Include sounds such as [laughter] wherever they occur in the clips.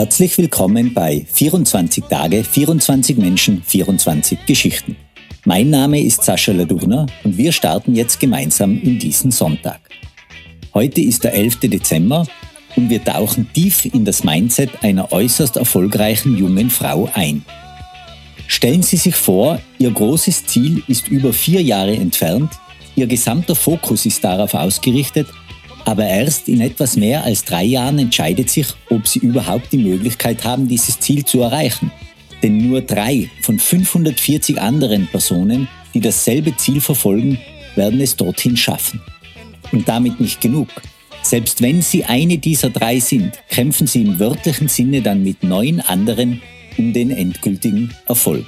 Herzlich willkommen bei 24 Tage, 24 Menschen, 24 Geschichten. Mein Name ist Sascha Ladurner und wir starten jetzt gemeinsam in diesen Sonntag. Heute ist der 11. Dezember und wir tauchen tief in das Mindset einer äußerst erfolgreichen jungen Frau ein. Stellen Sie sich vor, Ihr großes Ziel ist über vier Jahre entfernt, Ihr gesamter Fokus ist darauf ausgerichtet, aber erst in etwas mehr als drei Jahren entscheidet sich, ob Sie überhaupt die Möglichkeit haben, dieses Ziel zu erreichen. Denn nur drei von 540 anderen Personen, die dasselbe Ziel verfolgen, werden es dorthin schaffen. Und damit nicht genug. Selbst wenn Sie eine dieser drei sind, kämpfen Sie im wörtlichen Sinne dann mit neun anderen um den endgültigen Erfolg.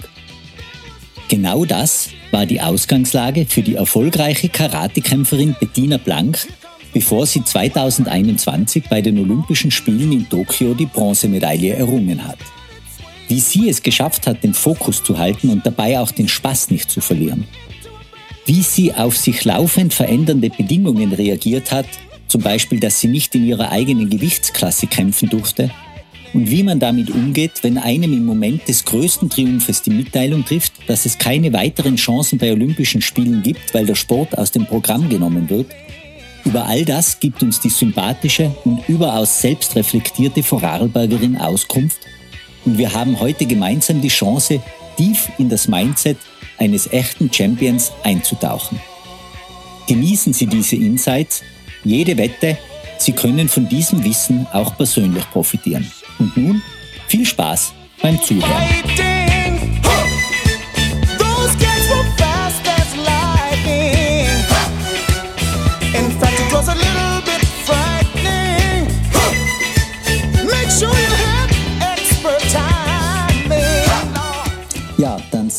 Genau das war die Ausgangslage für die erfolgreiche Karatekämpferin Bettina Blank, bevor sie 2021 bei den Olympischen Spielen in Tokio die Bronzemedaille errungen hat. Wie sie es geschafft hat, den Fokus zu halten und dabei auch den Spaß nicht zu verlieren. Wie sie auf sich laufend verändernde Bedingungen reagiert hat, zum Beispiel, dass sie nicht in ihrer eigenen Gewichtsklasse kämpfen durfte und wie man damit umgeht, wenn einem im Moment des größten Triumphes die Mitteilung trifft, dass es keine weiteren Chancen bei Olympischen Spielen gibt, weil der Sport aus dem Programm genommen wird. Über all das gibt uns die sympathische und überaus selbstreflektierte Vorarlbergerin Auskunft und wir haben heute gemeinsam die Chance, tief in das Mindset eines echten Champions einzutauchen. Genießen Sie diese Insights, jede Wette, Sie können von diesem Wissen auch persönlich profitieren. Und nun viel Spaß beim Zuhören.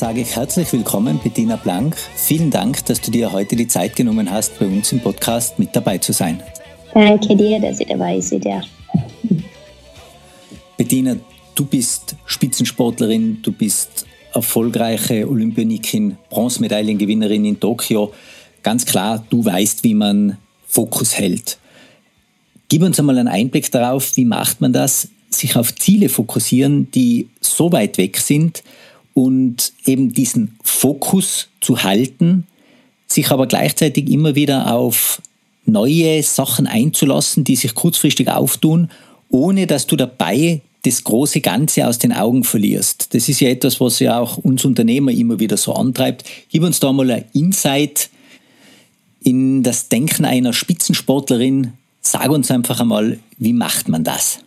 Sage ich herzlich willkommen, Bettina Blank. Vielen Dank, dass du dir heute die Zeit genommen hast, bei uns im Podcast mit dabei zu sein. Danke dir, dass ich dabei sein darf. Bettina, du bist Spitzensportlerin, du bist erfolgreiche Olympionikin, Bronzemedaillengewinnerin in Tokio. Ganz klar, du weißt, wie man Fokus hält. Gib uns einmal einen Einblick darauf, wie macht man das, sich auf Ziele fokussieren, die so weit weg sind und eben diesen Fokus zu halten, sich aber gleichzeitig immer wieder auf neue Sachen einzulassen, die sich kurzfristig auftun ohne dass du dabei das große Ganze aus den Augen verlierst. Das ist ja etwas, was ja auch uns Unternehmer immer wieder so antreibt. Gib uns da mal ein Insight in das Denken einer Spitzensportlerin. Sag uns einfach einmal, wie macht man das?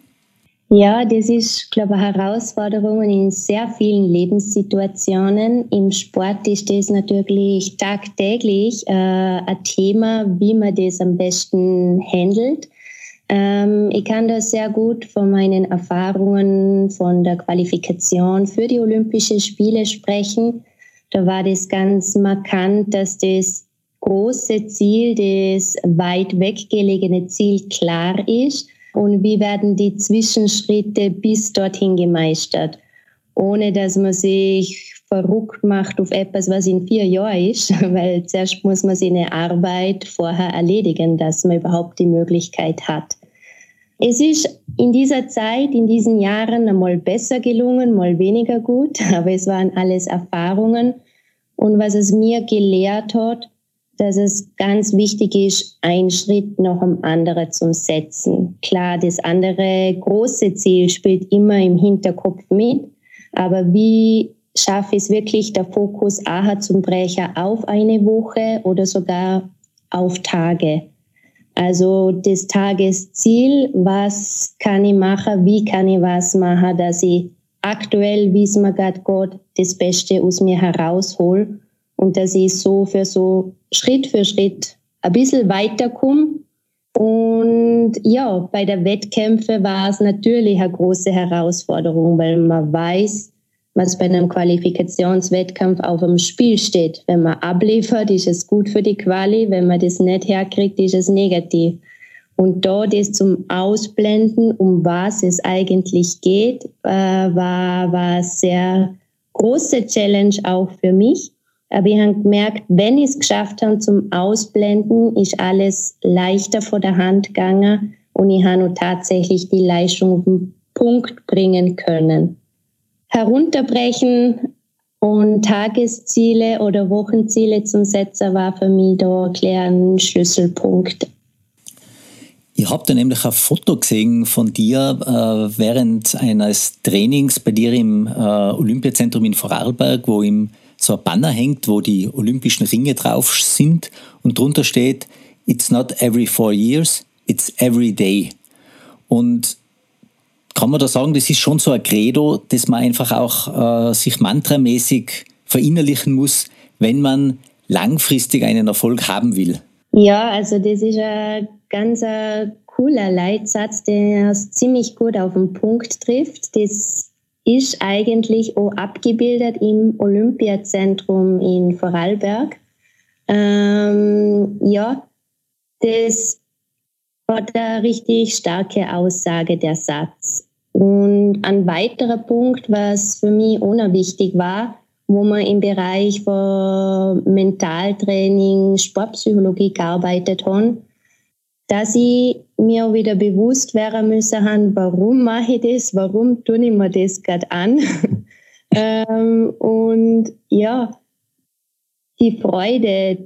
Ja, das ist, glaube ich, eine Herausforderung in sehr vielen Lebenssituationen. Im Sport ist das natürlich tagtäglich äh, ein Thema, wie man das am besten handelt. Ähm, ich kann das sehr gut von meinen Erfahrungen von der Qualifikation für die Olympischen Spiele sprechen. Da war das ganz markant, dass das große Ziel, das weit weggelegene Ziel klar ist und wie werden die Zwischenschritte bis dorthin gemeistert, ohne dass man sich verrückt macht auf etwas, was in vier Jahren ist, [laughs] weil zuerst muss man seine Arbeit vorher erledigen, dass man überhaupt die Möglichkeit hat. Es ist in dieser Zeit, in diesen Jahren einmal besser gelungen, mal weniger gut, [laughs] aber es waren alles Erfahrungen. Und was es mir gelehrt hat, dass es ganz wichtig ist, einen Schritt nach dem anderen zu setzen. Klar, das andere große Ziel spielt immer im Hinterkopf mit, aber wie schaffe ich es wirklich, der Fokus aha zum Brecher auf eine Woche oder sogar auf Tage? Also das Tagesziel, was kann ich machen, wie kann ich was machen, dass ich aktuell, wie es mir gerade geht, das Beste aus mir heraushol und dass ich so für so Schritt für Schritt ein bisschen weiterkomme, Und ja, bei der Wettkämpfe war es natürlich eine große Herausforderung, weil man weiß, was bei einem Qualifikationswettkampf auf dem Spiel steht. Wenn man abliefert, ist es gut für die Quali. Wenn man das nicht herkriegt, ist es negativ. Und da das zum Ausblenden, um was es eigentlich geht, äh, war, war sehr große Challenge auch für mich. Aber ich habe gemerkt, wenn ich es geschafft habe zum Ausblenden, ist alles leichter vor der Hand gegangen und ich habe tatsächlich die Leistung auf den Punkt bringen können. Herunterbrechen und Tagesziele oder Wochenziele zum Setzen war für mich da ein Schlüsselpunkt. Ich habe da nämlich ein Foto gesehen von dir äh, während eines Trainings bei dir im äh, Olympiazentrum in Vorarlberg, wo im so ein Banner hängt, wo die olympischen Ringe drauf sind und drunter steht, It's not every four years, it's every day. Und kann man da sagen, das ist schon so ein Credo, das man einfach auch äh, sich mantramäßig verinnerlichen muss, wenn man langfristig einen Erfolg haben will. Ja, also das ist ein ganz ein cooler Leitsatz, der es ziemlich gut auf den Punkt trifft. Das ist eigentlich auch abgebildet im Olympiazentrum in Vorarlberg. Ähm, ja, das hat eine richtig starke Aussage, der Satz. Und ein weiterer Punkt, was für mich unwichtig war, wo wir im Bereich von Mentaltraining, Sportpsychologie gearbeitet haben, dass ich mir wieder bewusst werden müssen, warum mache ich das, warum tue ich mir das gerade an. [laughs] ähm, und ja, die Freude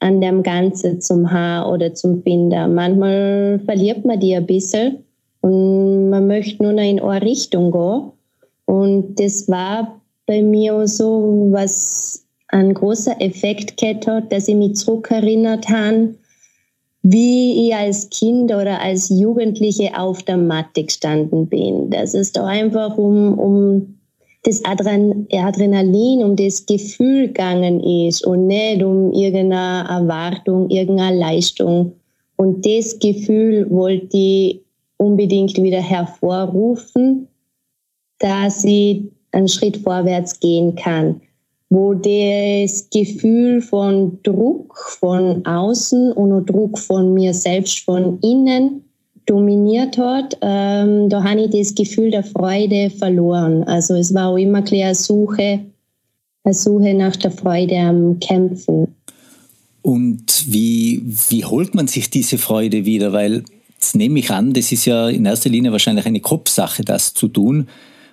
an dem Ganzen zum Haar oder zum Finden. Manchmal verliert man die ein bisschen und man möchte nur noch in eine Richtung gehen. Und das war bei mir so, was ein großer Effekt gehabt hat, dass ich mich zurückerinnert habe, wie ich als Kind oder als Jugendliche auf der Matte gestanden bin. Das ist doch einfach um, um das Adrenalin, um das Gefühl gegangen ist und nicht um irgendeine Erwartung, irgendeine Leistung. Und das Gefühl wollte ich unbedingt wieder hervorrufen, dass ich einen Schritt vorwärts gehen kann wo das Gefühl von Druck von außen und Druck von mir selbst von innen dominiert hat, ähm, da habe ich das Gefühl der Freude verloren. Also es war auch immer eine Suche, eine Suche nach der Freude am Kämpfen. Und wie, wie holt man sich diese Freude wieder? Weil, jetzt nehme ich an, das ist ja in erster Linie wahrscheinlich eine Kopfsache, das zu tun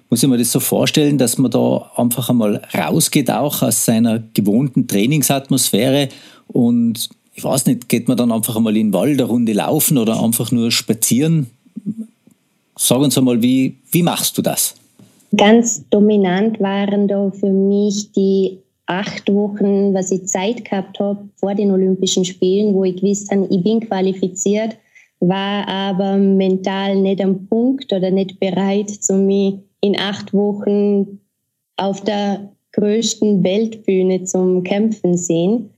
muss ich mir das so vorstellen, dass man da einfach einmal rausgeht, auch aus seiner gewohnten Trainingsatmosphäre und ich weiß nicht, geht man dann einfach einmal in den Wald eine Runde laufen oder einfach nur spazieren? Sag uns einmal, wie, wie machst du das? Ganz dominant waren da für mich die acht Wochen, was ich Zeit gehabt habe vor den Olympischen Spielen, wo ich gewusst habe, ich bin qualifiziert, war aber mental nicht am Punkt oder nicht bereit, zu mir in acht Wochen auf der größten Weltbühne zum Kämpfen sehen.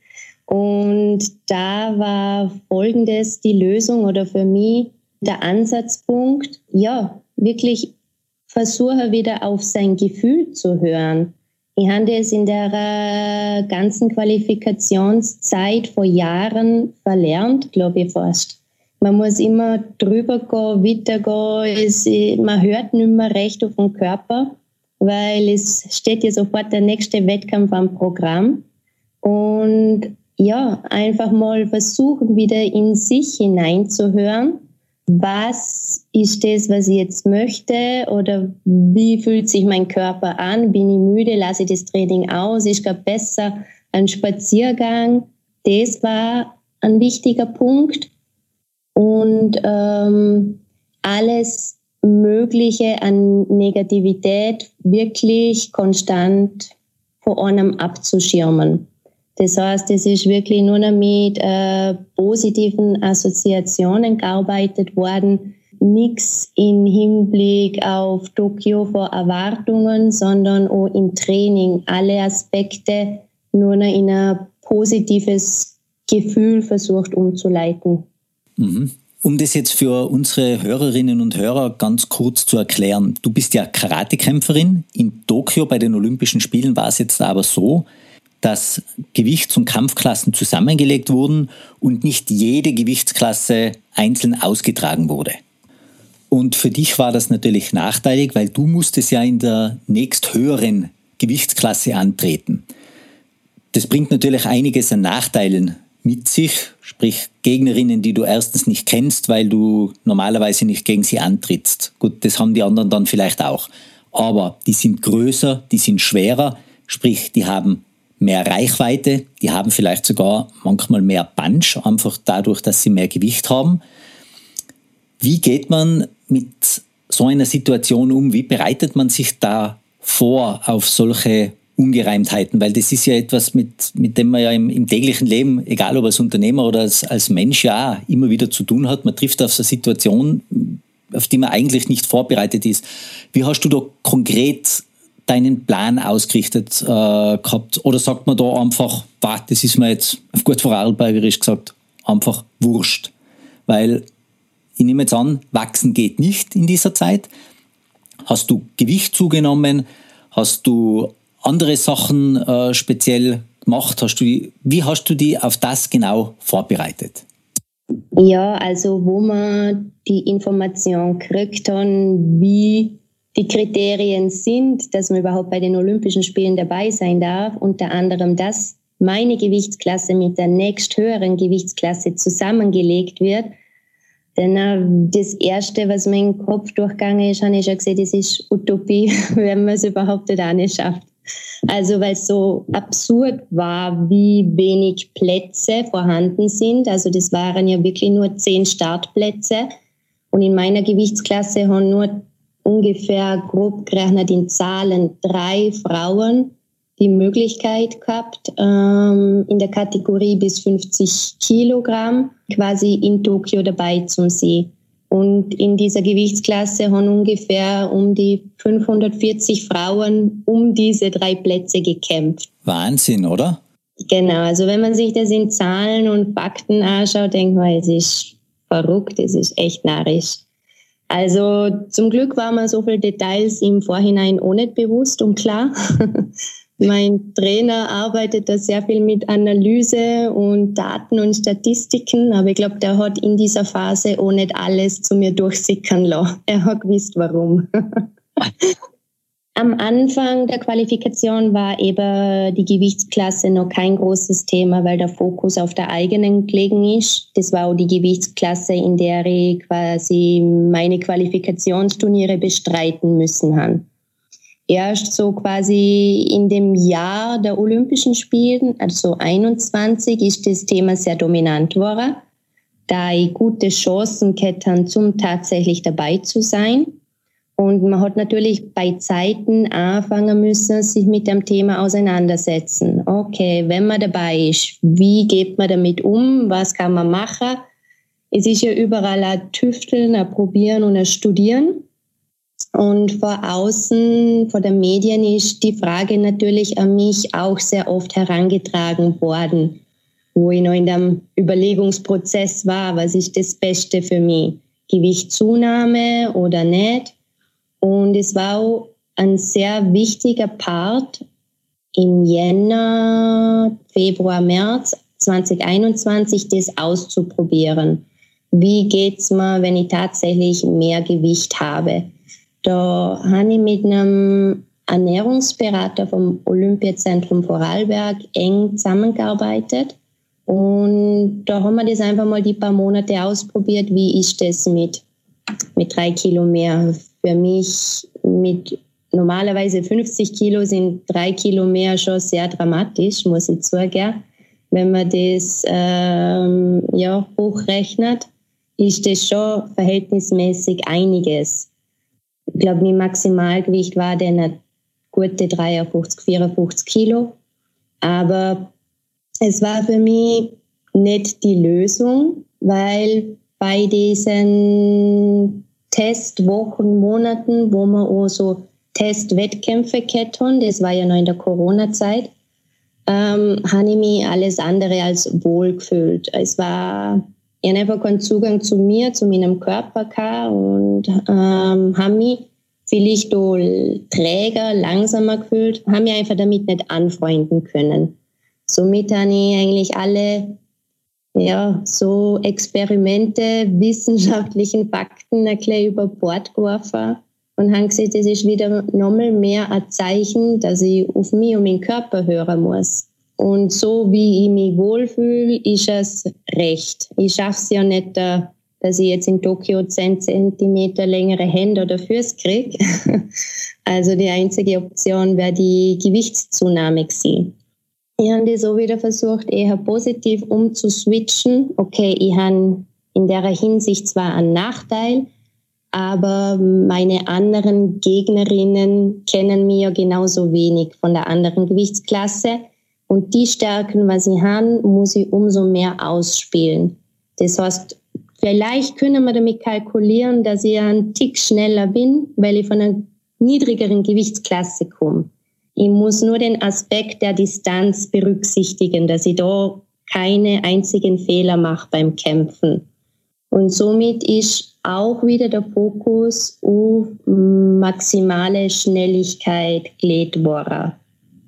Und da war folgendes die Lösung oder für mich der Ansatzpunkt, ja, wirklich versuche wieder auf sein Gefühl zu hören. Ich habe es in der ganzen Qualifikationszeit vor Jahren verlernt, glaube ich fast. Man muss immer drüber gehen, weitergehen. Es, man hört nicht mehr recht auf den Körper, weil es steht ja sofort der nächste Wettkampf am Programm. Und ja, einfach mal versuchen, wieder in sich hineinzuhören. Was ist das, was ich jetzt möchte? Oder wie fühlt sich mein Körper an? Bin ich müde? Lasse ich das Training aus? Ist gerade besser ein Spaziergang? Das war ein wichtiger Punkt und ähm, alles Mögliche an Negativität wirklich konstant vor einem abzuschirmen. Das heißt, es ist wirklich nur noch mit äh, positiven Assoziationen gearbeitet worden. Nichts im Hinblick auf Tokio vor Erwartungen, sondern auch im Training alle Aspekte nur noch in ein positives Gefühl versucht umzuleiten. Mhm. Um das jetzt für unsere Hörerinnen und Hörer ganz kurz zu erklären. Du bist ja Karatekämpferin. In Tokio bei den Olympischen Spielen war es jetzt aber so, dass Gewichts- und Kampfklassen zusammengelegt wurden und nicht jede Gewichtsklasse einzeln ausgetragen wurde. Und für dich war das natürlich nachteilig, weil du musstest ja in der nächsthöheren Gewichtsklasse antreten. Das bringt natürlich einiges an Nachteilen mit sich, sprich Gegnerinnen, die du erstens nicht kennst, weil du normalerweise nicht gegen sie antrittst. Gut, das haben die anderen dann vielleicht auch. Aber die sind größer, die sind schwerer, sprich, die haben mehr Reichweite, die haben vielleicht sogar manchmal mehr Punch, einfach dadurch, dass sie mehr Gewicht haben. Wie geht man mit so einer Situation um? Wie bereitet man sich da vor auf solche Ungereimtheiten, weil das ist ja etwas, mit, mit dem man ja im, im täglichen Leben, egal ob als Unternehmer oder als, als Mensch, ja immer wieder zu tun hat. Man trifft auf so eine Situation, auf die man eigentlich nicht vorbereitet ist. Wie hast du da konkret deinen Plan ausgerichtet äh, gehabt? Oder sagt man da einfach, bah, das ist mir jetzt auf gut vorarlbergerisch gesagt, einfach wurscht? Weil ich nehme jetzt an, wachsen geht nicht in dieser Zeit. Hast du Gewicht zugenommen? Hast du andere Sachen äh, speziell gemacht? Hast du, wie hast du die auf das genau vorbereitet? Ja, also wo man die Information kriegt, dann, wie die Kriterien sind, dass man überhaupt bei den Olympischen Spielen dabei sein darf, unter anderem, dass meine Gewichtsklasse mit der nächsthöheren Gewichtsklasse zusammengelegt wird. Denn äh, das Erste, was mir im Kopf durchgegangen ist, habe ich schon gesehen, das ist Utopie, [laughs] wenn man es überhaupt nicht schafft. Also weil es so absurd war, wie wenig Plätze vorhanden sind. Also das waren ja wirklich nur zehn Startplätze. Und in meiner Gewichtsklasse haben nur ungefähr grob gerechnet in Zahlen drei Frauen die Möglichkeit gehabt, ähm, in der Kategorie bis 50 Kilogramm quasi in Tokio dabei zu sein. Und in dieser Gewichtsklasse haben ungefähr um die 540 Frauen um diese drei Plätze gekämpft. Wahnsinn, oder? Genau, also wenn man sich das in Zahlen und Fakten anschaut, denkt man, es ist verrückt, es ist echt narrisch. Also zum Glück war mir so viele Details im Vorhinein auch nicht bewusst und klar. [laughs] Mein Trainer arbeitet da sehr viel mit Analyse und Daten und Statistiken, aber ich glaube, der hat in dieser Phase auch nicht alles zu mir durchsickern lassen. Er hat gewusst, warum. [laughs] Am Anfang der Qualifikation war eben die Gewichtsklasse noch kein großes Thema, weil der Fokus auf der eigenen gelegen ist. Das war auch die Gewichtsklasse, in der ich quasi meine Qualifikationsturniere bestreiten müssen habe erst so quasi in dem Jahr der Olympischen Spielen, also 21, ist das Thema sehr dominant geworden, da ich gute Chancen hätte, zum tatsächlich dabei zu sein. Und man hat natürlich bei Zeiten anfangen müssen, sich mit dem Thema auseinandersetzen. Okay, wenn man dabei ist, wie geht man damit um? Was kann man machen? Es ist ja überall ein Tüfteln, ein Probieren und ein Studieren. Und vor außen, vor den Medien ist die Frage natürlich an mich auch sehr oft herangetragen worden, wo ich noch in dem Überlegungsprozess war, was ist das Beste für mich? Gewichtszunahme oder nicht? Und es war auch ein sehr wichtiger Part im Jänner, Februar, März 2021, das auszuprobieren. Wie geht's mir, wenn ich tatsächlich mehr Gewicht habe? Da habe ich mit einem Ernährungsberater vom Olympiazentrum Vorarlberg eng zusammengearbeitet. Und da haben wir das einfach mal die paar Monate ausprobiert. Wie ist das mit, mit drei Kilo mehr? Für mich mit normalerweise 50 Kilo sind drei Kilo mehr schon sehr dramatisch, muss ich zugeben. Wenn man das ähm, ja, hochrechnet, ist das schon verhältnismäßig einiges ich glaube, mein Maximalgewicht war dann gute 53, 54 Kilo. Aber es war für mich nicht die Lösung, weil bei diesen Testwochen, Monaten, wo man auch so Testwettkämpfe hatten, das war ja noch in der Corona-Zeit, ähm, habe ich mich alles andere als wohl gefühlt. Es war Ich habe einfach keinen Zugang zu mir, zu meinem Körper gehabt und ähm, habe mich vielleicht auch träger, langsamer gefühlt, habe mich einfach damit nicht anfreunden können. Somit habe ich eigentlich alle ja, so Experimente, [laughs] wissenschaftlichen Fakten bisschen über Bord geworfen und haben gesehen, das ist wieder nochmal mehr ein Zeichen, dass ich auf mich und meinen Körper hören muss. Und so wie ich mich wohlfühle, ist es recht. Ich schaffe es ja nicht, äh, dass ich jetzt in Tokio 10 cm längere Hände oder Füße kriege. [laughs] Also die einzige Option wäre die Gewichtszunahme gewesen. Ich habe das so wieder versucht, eher positiv umzuswitchen. Okay, ich habe in der Hinsicht zwar einen Nachteil, aber meine anderen Gegnerinnen kennen mich ja genauso wenig von der anderen Gewichtsklasse. Und die Stärken, was ich habe, muss ich umso mehr ausspielen. Das heißt, vielleicht können wir damit kalkulieren, dass ich einen Tick schneller bin, weil ich von einer niedrigeren Gewichtsklasse komme. Ich muss nur den Aspekt der Distanz berücksichtigen, dass ich da keine einzigen Fehler mache beim Kämpfen. Und somit ist auch wieder der Fokus auf maximale Schnelligkeit gelegt worden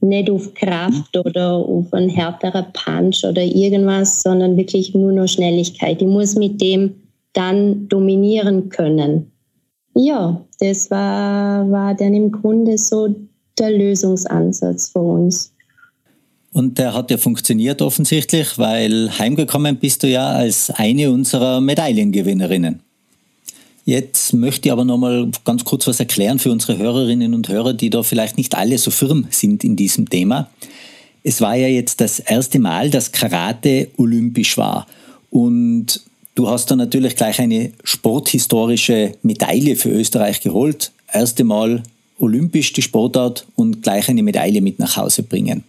nicht auf Kraft oder auf ein härterer Punch oder irgendwas, sondern wirklich nur noch Schnelligkeit. Ich muss mit dem dann dominieren können. Ja, das war, war dann im Grunde so der Lösungsansatz für uns. Und der hat ja funktioniert offensichtlich, weil heimgekommen bist du ja als eine unserer Medaillengewinnerinnen. Jetzt möchte ich aber noch mal ganz kurz was erklären für unsere Hörerinnen und Hörer, die da vielleicht nicht alle so firm sind in diesem Thema. Es war ja jetzt das erste Mal, dass Karate olympisch war. Und du hast da natürlich gleich eine sporthistorische Medaille für Österreich geholt. Erste Mal olympisch die Sportart und gleich eine Medaille mit nach Hause bringen.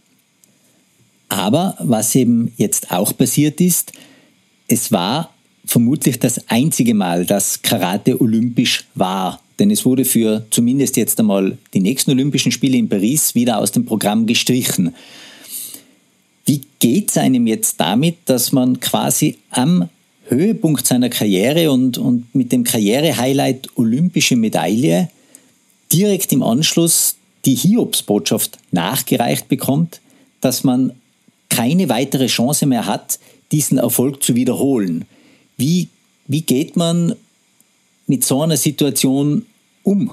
Aber was eben jetzt auch passiert ist, es war vermutlich das einzige Mal, dass Karate olympisch war. Denn es wurde für zumindest jetzt einmal die nächsten Olympischen Spiele in Paris wieder aus dem Programm gestrichen. Wie geht es einem jetzt damit, dass man quasi am Höhepunkt seiner Karriere und, und mit dem Karrierehighlight olympische Medaille direkt im Anschluss die Hiobsbotschaft nachgereicht bekommt, dass man keine weitere Chance mehr hat, diesen Erfolg zu wiederholen. Wie, wie geht man mit so einer Situation um?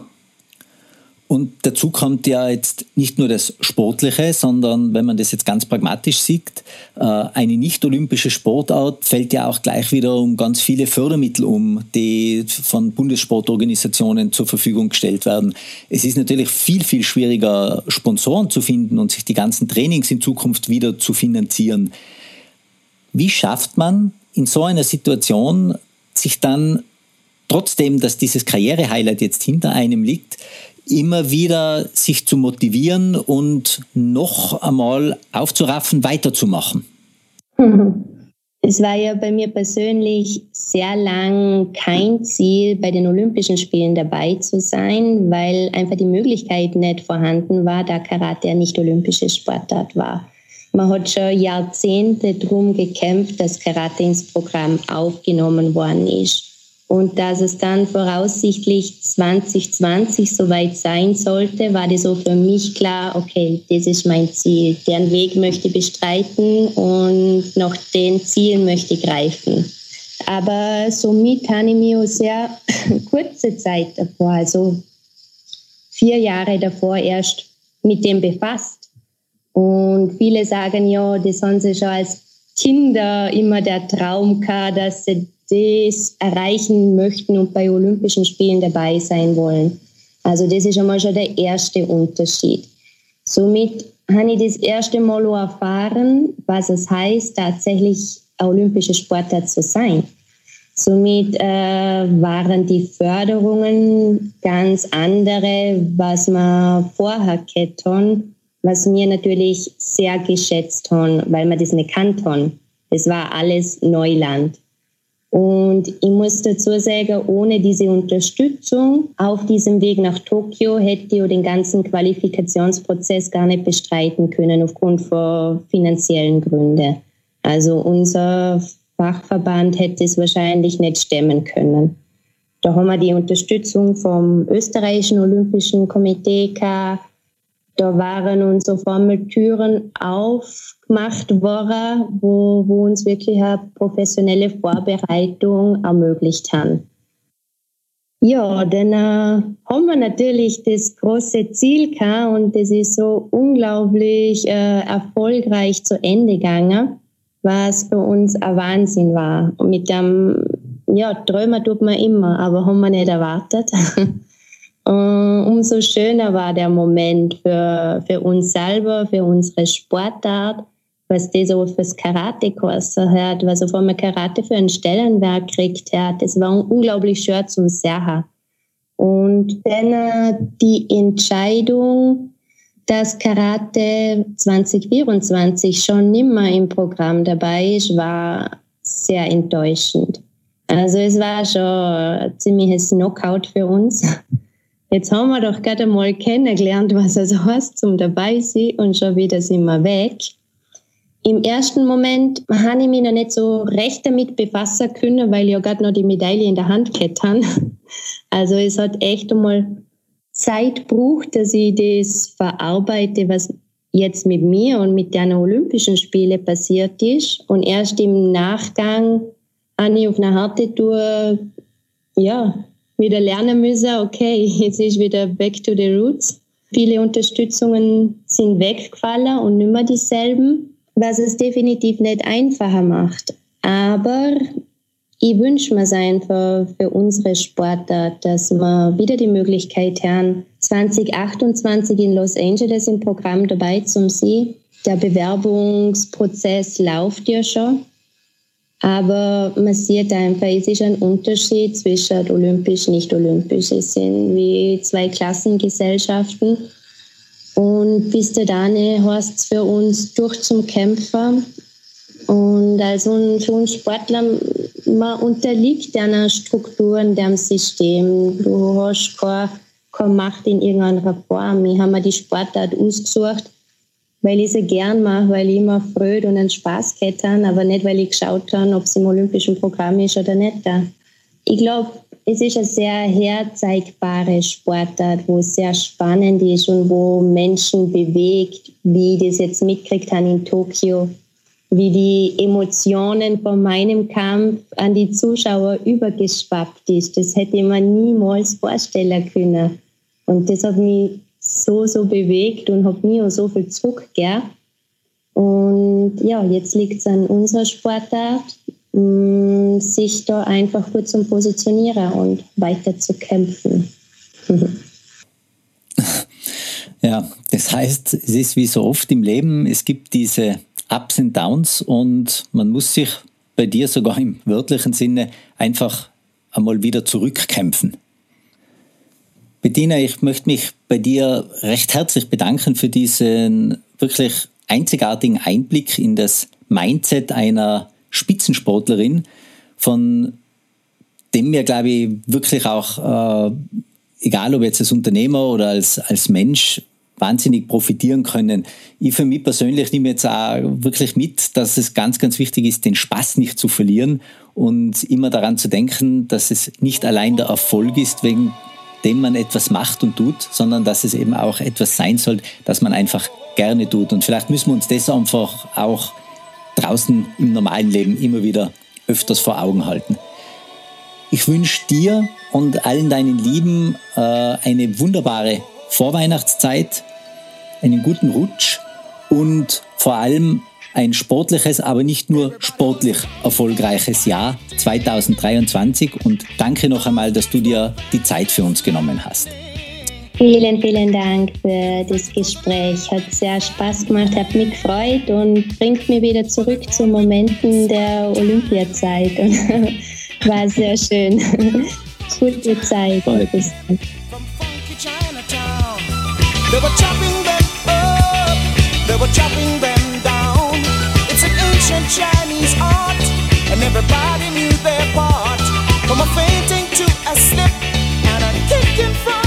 Und dazu kommt ja jetzt nicht nur das Sportliche, sondern wenn man das jetzt ganz pragmatisch sieht, äh, eine nicht-olympische Sportart fällt ja auch gleich wieder um ganz viele Fördermittel um, die von Bundessportorganisationen zur Verfügung gestellt werden. Es ist natürlich viel, viel schwieriger, Sponsoren zu finden und sich die ganzen Trainings in Zukunft wieder zu finanzieren. Wie schafft man in so einer Situation sich dann trotzdem, dass dieses Karrierehighlight jetzt hinter einem liegt, immer wieder sich zu motivieren und noch einmal aufzuraffen, weiterzumachen? [laughs] Es war ja bei mir persönlich sehr lang kein Ziel, bei den Olympischen Spielen dabei zu sein, weil einfach die Möglichkeit nicht vorhanden war, da Karate ja nicht olympische Sportart war. Man hat schon Jahrzehnte darum gekämpft, dass Karate ins Programm aufgenommen worden ist. Und dass es dann voraussichtlich 2020 soweit sein sollte, war das so für mich klar, okay, das ist mein Ziel. Deren Weg möchte ich bestreiten und nach den Zielen möchte ich greifen. Aber somit habe ich mich auch sehr [laughs] kurze Zeit davor, also vier Jahre davor erst mit dem befasst. Und viele sagen ja, das haben sie schon als Kinder immer der Traum gehabt, dass sie das erreichen möchten und bei Olympischen Spielen dabei sein wollen. Also das ist einmal schon der erste Unterschied. Somit habe ich das erste Mal erfahren, was es heißt, tatsächlich olympische Sportler zu sein. Somit äh, waren die Förderungen ganz andere, was man vorher getan was mir natürlich sehr geschätzt haben, weil wir das nicht kannt haben. Das war alles Neuland. Und ich muss dazu sagen, ohne diese Unterstützung auf diesem Weg nach Tokio hätte ich den ganzen Qualifikationsprozess gar nicht bestreiten können aufgrund von finanziellen Gründen. Also unser Fachverband hätte es wahrscheinlich nicht stemmen können. Da haben wir die Unterstützung vom österreichischen Olympischen Komitee gehabt. Da waren unsere Formeltüren aufgemacht worden, wo, wo uns wirklich eine professionelle Vorbereitung ermöglicht haben. Ja, dann äh, haben wir natürlich das große Ziel gehabt und das ist so unglaublich äh, erfolgreich zu Ende gegangen, was für uns ein Wahnsinn war. Und mit dem, ja, Träumer tut man immer, aber haben wir nicht erwartet. [laughs] und umso schöner war der Moment für, für uns selber, für unsere Sportart, was das auch fürs Karate gekostet hat, was auf einmal Karate für einen Stellenwert kriegt hat. Das war unglaublich schön zum Sehen. Und dann äh, die Entscheidung, dass Karate 2024 schon nimmer im Programm dabei ist, war sehr enttäuschend. Also es war schon ein ziemliches Knockout für uns. Jetzt haben wir doch gerade mal kennengelernt, was es heißt, zum dabei sein und schon wieder sind wir weg. Im ersten Moment habe ich mich noch nicht so recht damit befassen können, weil ich ja gerade noch die Medaille in der Hand gehabt habe. [laughs] Also es hat echt einmal Zeit gebraucht, dass ich das verarbeite, was jetzt mit mir und mit den Olympischen Spielen passiert ist. Und erst im Nachgang habe ich auf einer harte Tour, ja, wieder lernen müssen, okay, [laughs] jetzt ist wieder back to the roots. Viele Unterstützungen sind weggefallen und nicht mehr dieselben was es definitiv nicht einfacher macht. Aber ich wünsche mir es einfach für unsere Sportart, dass wir wieder die Möglichkeit haben, 2028 in Los Angeles im Programm dabei zu sein. Der Bewerbungsprozess läuft ja schon. Aber man sieht einfach, es ist ein Unterschied zwischen olympisch und nicht olympisch. Es sind wie zwei Klassengesellschaften. Und bis dahin heißt es für uns durch zum Kämpfer. Und für uns Sportler, man unterliegt einer Struktur in dem System. Du hast keine, keine Macht in irgendeiner Form. Ich habe mir die Sportart ausgesucht, weil ich sie gern mache, weil ich immer fröd und einen Spaß gehabt habe, aber nicht, weil ich geschaut habe, ob es im olympischen Programm ist oder nicht. Ich glaube, es ist eine sehr herzeigbare Sportart, wo es sehr spannend ist und wo Menschen bewegt, wie ich das jetzt mitgekriegt habe in Tokio, wie die Emotionen von meinem Kampf an die Zuschauer übergeschwappt ist. Das hätte man niemals vorstellen können. Und das hat mich so, so bewegt und hat mir auch so viel zurückgegeben. Und ja, jetzt liegt es an unserer Sportart, Mm, sich da einfach gut zu positionieren und weiter zu kämpfen. [laughs] Ja, das heißt, es ist wie so oft im Leben, es gibt diese Ups und Downs und man muss sich bei dir sogar im wörtlichen Sinne einfach einmal wieder zurückkämpfen. Bettina, ich möchte mich bei dir recht herzlich bedanken für diesen wirklich einzigartigen Einblick in das Mindset einer Spitzensportlerin, von dem wir, glaube ich, wirklich auch, äh, egal ob jetzt als Unternehmer oder als, als Mensch, wahnsinnig profitieren können. Ich für mich persönlich nehme jetzt auch wirklich mit, dass es ganz, ganz wichtig ist, den Spaß nicht zu verlieren und immer daran zu denken, dass es nicht allein der Erfolg ist, wegen dem man etwas macht und tut, sondern dass es eben auch etwas sein soll, das man einfach gerne tut. Und vielleicht müssen wir uns das einfach auch draußen im normalen Leben immer wieder öfters vor Augen halten. Ich wünsche dir und allen deinen Lieben äh, eine wunderbare Vorweihnachtszeit, einen guten Rutsch und vor allem ein sportliches, aber nicht nur sportlich erfolgreiches Jahr 2023 und danke noch einmal, dass du dir die Zeit für uns genommen hast. Vielen, vielen Dank für das Gespräch. Hat sehr Spaß gemacht, hat mich gefreut und bringt mich wieder zurück zu Momenten der Olympiazeit. [laughs] War sehr schön. [laughs] Gute Zeit. Bis dann. They were chopping them up, they were chopping them and everybody knew their part. From a fainting to a slip and a kicking from